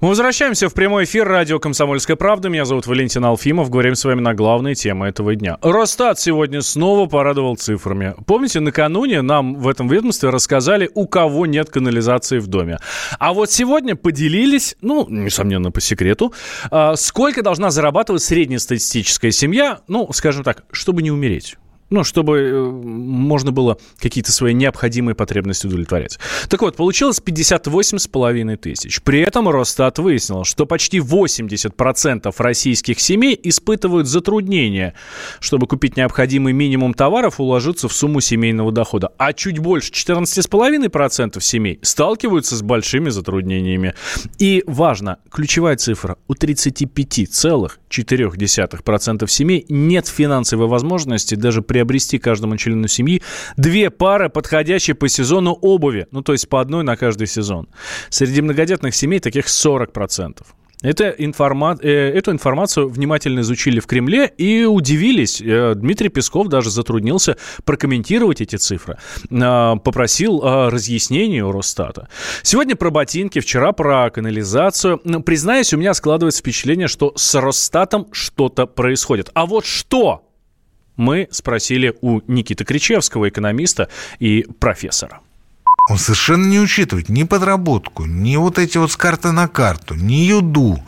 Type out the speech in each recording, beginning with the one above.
Мы возвращаемся в прямой эфир радио «Комсомольская правда». Меня зовут Валентин Алфимов. Говорим с вами на главные темы этого дня. Росстат сегодня снова порадовал цифрами. Помните, накануне нам в этом ведомстве рассказали, у кого нет канализации в доме. А вот сегодня поделились, ну, несомненно, по секрету, а, сколько должна зарабатывать среднестатистическая семья, ну, скажем так, чтобы не умереть ну, чтобы э, можно было какие-то свои необходимые потребности удовлетворять. Так вот, получилось 58,5 тысяч. При этом Росстат выяснил, что почти 80% российских семей испытывают затруднения, чтобы купить необходимый минимум товаров, уложиться в сумму семейного дохода. А чуть больше 14,5% семей сталкиваются с большими затруднениями. И важно, ключевая цифра, у 35,4% семей нет финансовой возможности даже при приобрести каждому члену семьи две пары подходящие по сезону обуви. Ну, то есть по одной на каждый сезон. Среди многодетных семей таких 40%. Это информа... Э, эту информацию внимательно изучили в Кремле и удивились. Э, Дмитрий Песков даже затруднился прокомментировать эти цифры. Э, попросил разъяснений у Росстата. Сегодня про ботинки, вчера про канализацию. Признаюсь, у меня складывается впечатление, что с Росстатом что-то происходит. А вот что мы спросили у Никиты Кричевского, экономиста и профессора. Он совершенно не учитывает ни подработку, ни вот эти вот с карты на карту, ни юду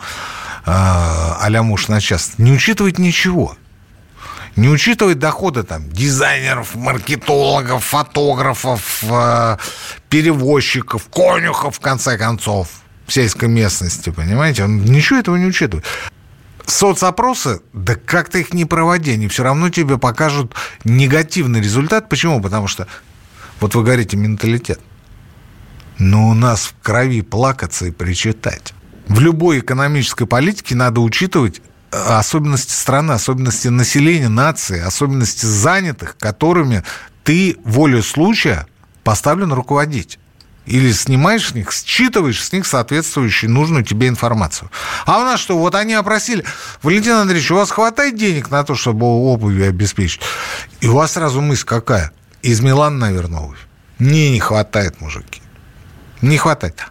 а-ля муж на час. Не учитывает ничего. Не учитывает доходы там дизайнеров, маркетологов, фотографов, а, перевозчиков, конюхов, в конце концов, в сельской местности, понимаете? Он ничего этого не учитывает соцопросы, да как ты их не проводи, они все равно тебе покажут негативный результат. Почему? Потому что, вот вы говорите, менталитет. Но у нас в крови плакаться и причитать. В любой экономической политике надо учитывать э, особенности страны, особенности населения, нации, особенности занятых, которыми ты волю случая поставлен руководить или снимаешь с них, считываешь с них соответствующую нужную тебе информацию. А у нас что, вот они опросили, Валентин Андреевич, у вас хватает денег на то, чтобы обувь обеспечить? И у вас сразу мысль какая? Из Милана, наверное, обувь. Не, не хватает, мужики. Не хватает.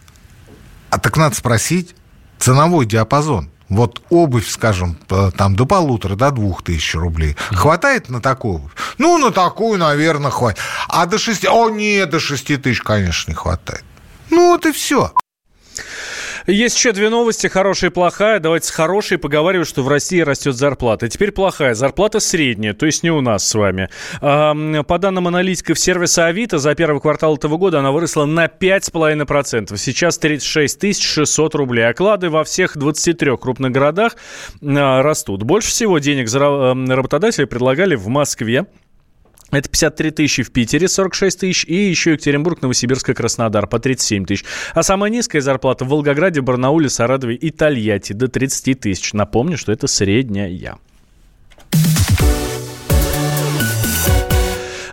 А так надо спросить ценовой диапазон. Вот обувь, скажем, там до полутора, до двух тысяч рублей. Хватает на такую обувь? Ну, на такую, наверное, хватит. А до шести... О, нет, до шести тысяч, конечно, не хватает. Ну, вот и все. Есть еще две новости, хорошая и плохая. Давайте с хорошей поговорим, что в России растет зарплата. Теперь плохая. Зарплата средняя, то есть не у нас с вами. По данным аналитиков сервиса Авито, за первый квартал этого года она выросла на 5,5%. Сейчас 36 600 рублей. Оклады во всех 23 крупных городах а, растут. Больше всего денег работодатели предлагали в Москве. Это 53 тысячи в Питере, 46 тысяч, и еще Екатеринбург, Новосибирск и Краснодар по 37 тысяч. А самая низкая зарплата в Волгограде, Барнауле, Саратове и Тольятти до 30 тысяч. Напомню, что это средняя.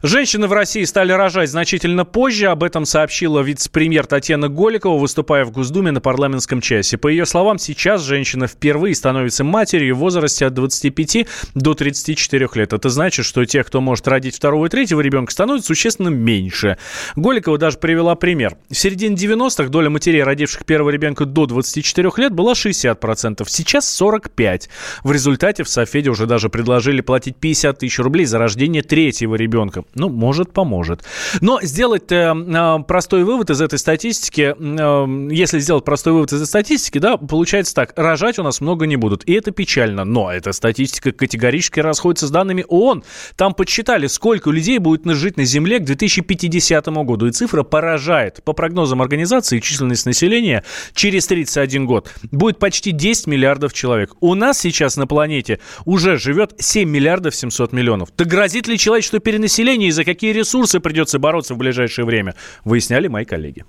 Женщины в России стали рожать значительно позже. Об этом сообщила вице-премьер Татьяна Голикова, выступая в Госдуме на парламентском часе. По ее словам, сейчас женщина впервые становится матерью в возрасте от 25 до 34 лет. Это значит, что тех, кто может родить второго и третьего ребенка, становится существенно меньше. Голикова даже привела пример. В середине 90-х доля матерей, родивших первого ребенка до 24 лет, была 60%. Сейчас 45%. В результате в Софеде уже даже предложили платить 50 тысяч рублей за рождение третьего ребенка. Ну, может, поможет. Но сделать э, э, простой вывод из этой статистики, э, если сделать простой вывод из этой статистики, да, получается так, рожать у нас много не будут. И это печально. Но эта статистика категорически расходится с данными ООН. Там подсчитали, сколько людей будет жить на Земле к 2050 году. И цифра поражает. По прогнозам организации, численность населения через 31 год будет почти 10 миллиардов человек. У нас сейчас на планете уже живет 7 миллиардов 700 миллионов. Так грозит ли человечеству перенаселение населения и за какие ресурсы придется бороться в ближайшее время, выясняли мои коллеги.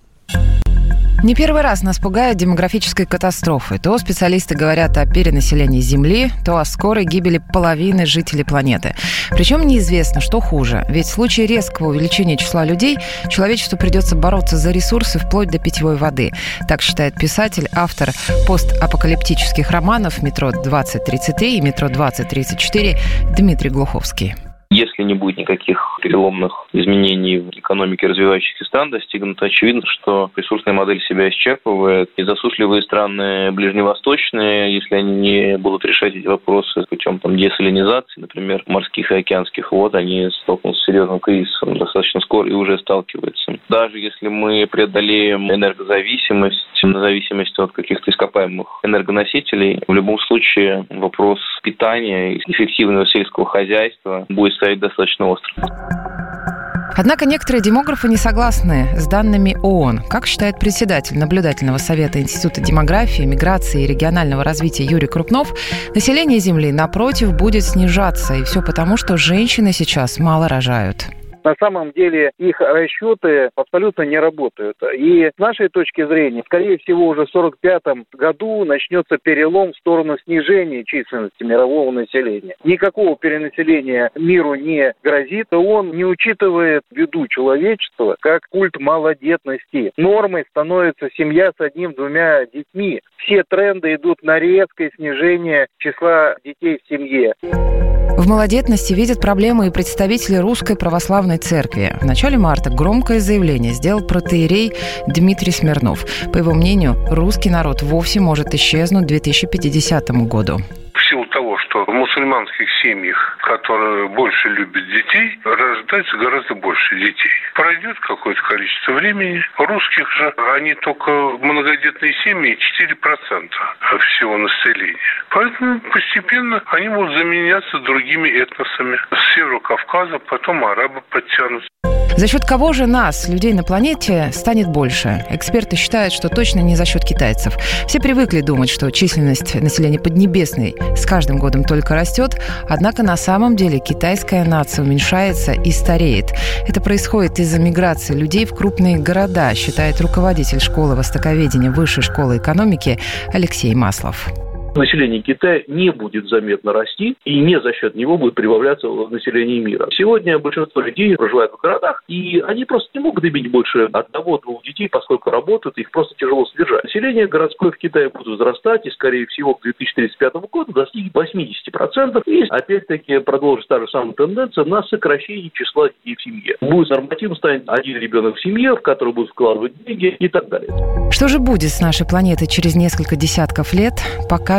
Не первый раз нас пугают демографической катастрофы. То специалисты говорят о перенаселении Земли, то о скорой гибели половины жителей планеты. Причем неизвестно, что хуже. Ведь в случае резкого увеличения числа людей человечеству придется бороться за ресурсы вплоть до питьевой воды. Так считает писатель, автор постапокалиптических романов «Метро 2033» и «Метро 2034» Дмитрий Глуховский. Если не будет никаких переломных изменений в экономике развивающихся стран достигнуто, очевидно, что ресурсная модель себя исчерпывает. И засушливые страны ближневосточные, если они не будут решать эти вопросы путем там, десалинизации, например, морских и океанских вод, они столкнутся с серьезным кризисом достаточно скоро и уже сталкиваются. Даже если мы преодолеем энергозависимость, зависимость от каких-то ископаемых энергоносителей, в любом случае вопрос питания и эффективного сельского хозяйства будет стоять достаточно остро. Однако некоторые демографы не согласны с данными ООН. Как считает председатель наблюдательного совета Института демографии, миграции и регионального развития Юрий Крупнов, население Земли, напротив, будет снижаться. И все потому, что женщины сейчас мало рожают на самом деле их расчеты абсолютно не работают. И с нашей точки зрения, скорее всего, уже в 1945 году начнется перелом в сторону снижения численности мирового населения. Никакого перенаселения миру не грозит. Он не учитывает виду человечества как культ малодетности. Нормой становится семья с одним-двумя детьми. Все тренды идут на резкое снижение числа детей в семье. В малодетности видят проблемы и представители Русской Православной Церкви. В начале марта громкое заявление сделал протеерей Дмитрий Смирнов. По его мнению, русский народ вовсе может исчезнуть к 2050 году мусульманских семьях, которые больше любят детей, рождается гораздо больше детей. Пройдет какое-то количество времени. Русских же, они только многодетные семьи 4% всего населения. Поэтому постепенно они будут заменяться другими этносами. С севера Кавказа, потом арабы подтянутся. За счет кого же нас, людей на планете, станет больше? Эксперты считают, что точно не за счет китайцев. Все привыкли думать, что численность населения Поднебесной с каждым годом только растет, однако на самом деле китайская нация уменьшается и стареет. Это происходит из-за миграции людей в крупные города, считает руководитель школы востоковедения Высшей школы экономики Алексей Маслов население Китая не будет заметно расти, и не за счет него будет прибавляться население мира. Сегодня большинство людей проживают в городах, и они просто не могут иметь больше одного-двух детей, поскольку работают, их просто тяжело содержать. Население городское в Китае будет возрастать, и, скорее всего, к 2035 году достигнет 80%, и, опять-таки, продолжится та же самая тенденция на сокращение числа детей в семье. Будет нормативом станет один ребенок в семье, в который будут вкладывать деньги и так далее. Что же будет с нашей планетой через несколько десятков лет, покажет